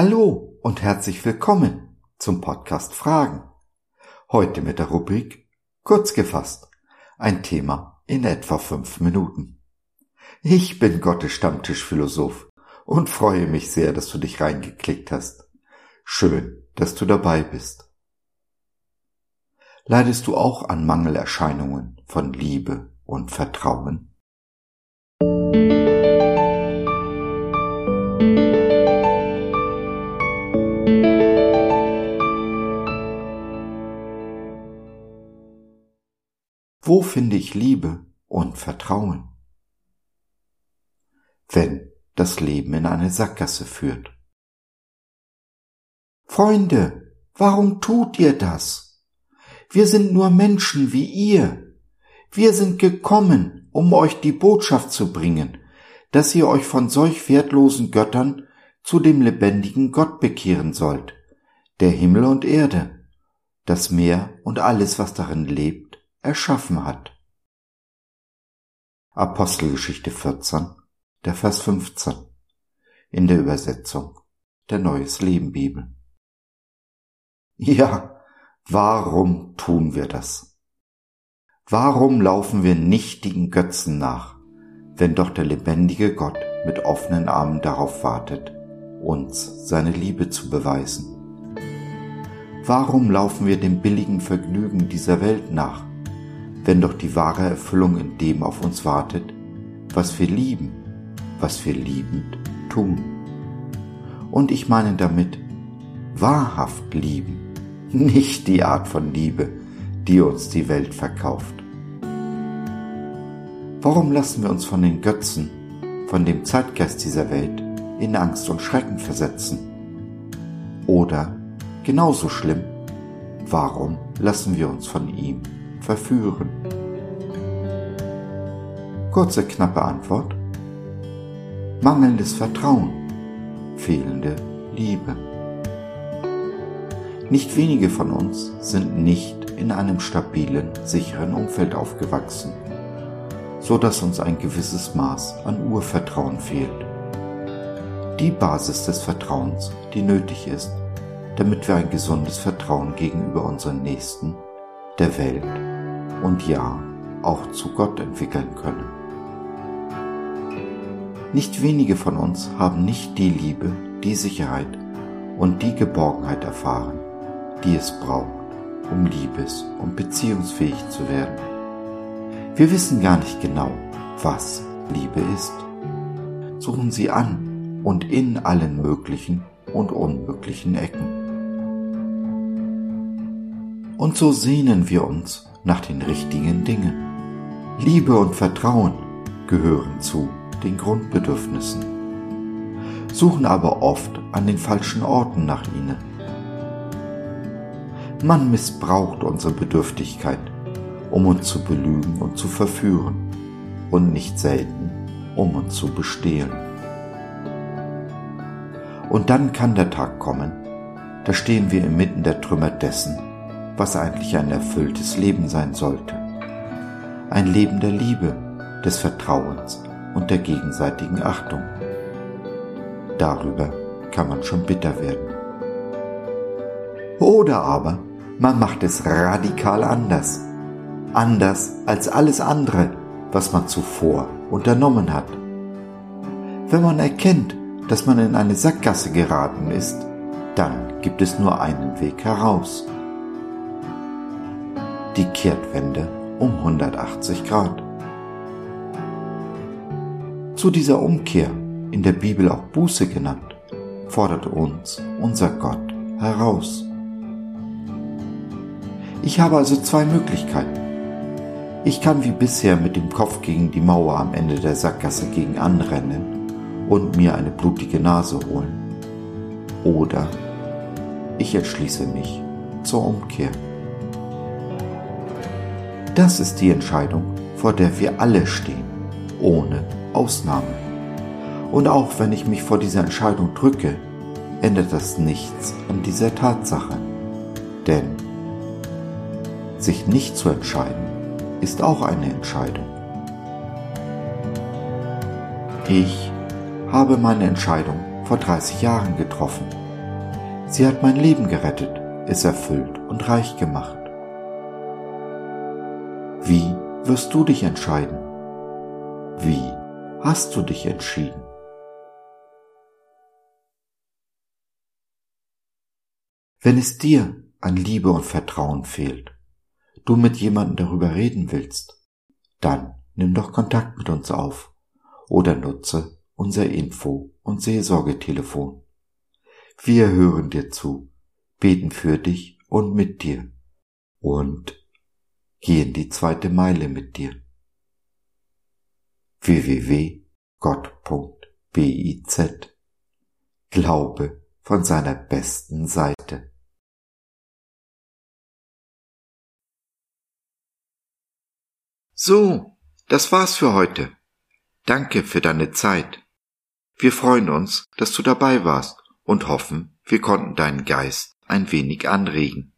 Hallo und herzlich willkommen zum Podcast Fragen. Heute mit der Rubrik Kurz gefasst. Ein Thema in etwa fünf Minuten. Ich bin Gottes Stammtischphilosoph und freue mich sehr, dass du dich reingeklickt hast. Schön, dass du dabei bist. Leidest du auch an Mangelerscheinungen von Liebe und Vertrauen? Ich Liebe und Vertrauen? Wenn das Leben in eine Sackgasse führt. Freunde, warum tut ihr das? Wir sind nur Menschen wie ihr. Wir sind gekommen, um euch die Botschaft zu bringen, dass ihr euch von solch wertlosen Göttern zu dem lebendigen Gott bekehren sollt, der Himmel und Erde, das Meer und alles, was darin lebt, erschaffen hat. Apostelgeschichte 14, der Vers 15 in der Übersetzung der Neues Leben Bibel. Ja, warum tun wir das? Warum laufen wir nichtigen Götzen nach, wenn doch der lebendige Gott mit offenen Armen darauf wartet, uns seine Liebe zu beweisen? Warum laufen wir dem billigen Vergnügen dieser Welt nach, wenn doch die wahre Erfüllung in dem auf uns wartet, was wir lieben, was wir liebend tun. Und ich meine damit wahrhaft lieben, nicht die Art von Liebe, die uns die Welt verkauft. Warum lassen wir uns von den Götzen, von dem Zeitgeist dieser Welt in Angst und Schrecken versetzen? Oder, genauso schlimm, warum lassen wir uns von ihm verführen? Kurze, knappe Antwort. Mangelndes Vertrauen, fehlende Liebe. Nicht wenige von uns sind nicht in einem stabilen, sicheren Umfeld aufgewachsen, so dass uns ein gewisses Maß an Urvertrauen fehlt. Die Basis des Vertrauens, die nötig ist, damit wir ein gesundes Vertrauen gegenüber unseren Nächsten, der Welt und ja auch zu Gott entwickeln können. Nicht wenige von uns haben nicht die Liebe, die Sicherheit und die Geborgenheit erfahren, die es braucht, um liebes- und beziehungsfähig zu werden. Wir wissen gar nicht genau, was Liebe ist. Suchen sie an und in allen möglichen und unmöglichen Ecken. Und so sehnen wir uns nach den richtigen Dingen. Liebe und Vertrauen gehören zu den Grundbedürfnissen, suchen aber oft an den falschen Orten nach ihnen. Man missbraucht unsere Bedürftigkeit, um uns zu belügen und zu verführen und nicht selten, um uns zu bestehlen. Und dann kann der Tag kommen, da stehen wir inmitten der Trümmer dessen, was eigentlich ein erfülltes Leben sein sollte. Ein Leben der Liebe, des Vertrauens und der gegenseitigen Achtung. Darüber kann man schon bitter werden. Oder aber man macht es radikal anders. Anders als alles andere, was man zuvor unternommen hat. Wenn man erkennt, dass man in eine Sackgasse geraten ist, dann gibt es nur einen Weg heraus die Kehrtwende um 180 Grad. Zu dieser Umkehr, in der Bibel auch Buße genannt, fordert uns unser Gott heraus. Ich habe also zwei Möglichkeiten. Ich kann wie bisher mit dem Kopf gegen die Mauer am Ende der Sackgasse gegen anrennen und mir eine blutige Nase holen. Oder ich entschließe mich zur Umkehr. Das ist die Entscheidung, vor der wir alle stehen, ohne Ausnahme. Und auch wenn ich mich vor dieser Entscheidung drücke, ändert das nichts an dieser Tatsache. Denn sich nicht zu entscheiden, ist auch eine Entscheidung. Ich habe meine Entscheidung vor 30 Jahren getroffen Sie hat mein Leben gerettet, es erfüllt und reich gemacht. Wie wirst du dich entscheiden? Wie hast du dich entschieden? Wenn es dir an Liebe und Vertrauen fehlt, du mit jemandem darüber reden willst, dann nimm doch Kontakt mit uns auf oder nutze unser Info- und Seelsorgetelefon. Wir hören dir zu, beten für dich und mit dir und gehen die zweite Meile mit dir. www.gott.biz Glaube von seiner besten Seite. So, das war's für heute. Danke für deine Zeit. Wir freuen uns, dass du dabei warst und hoffen, wir konnten deinen Geist ein wenig anregen.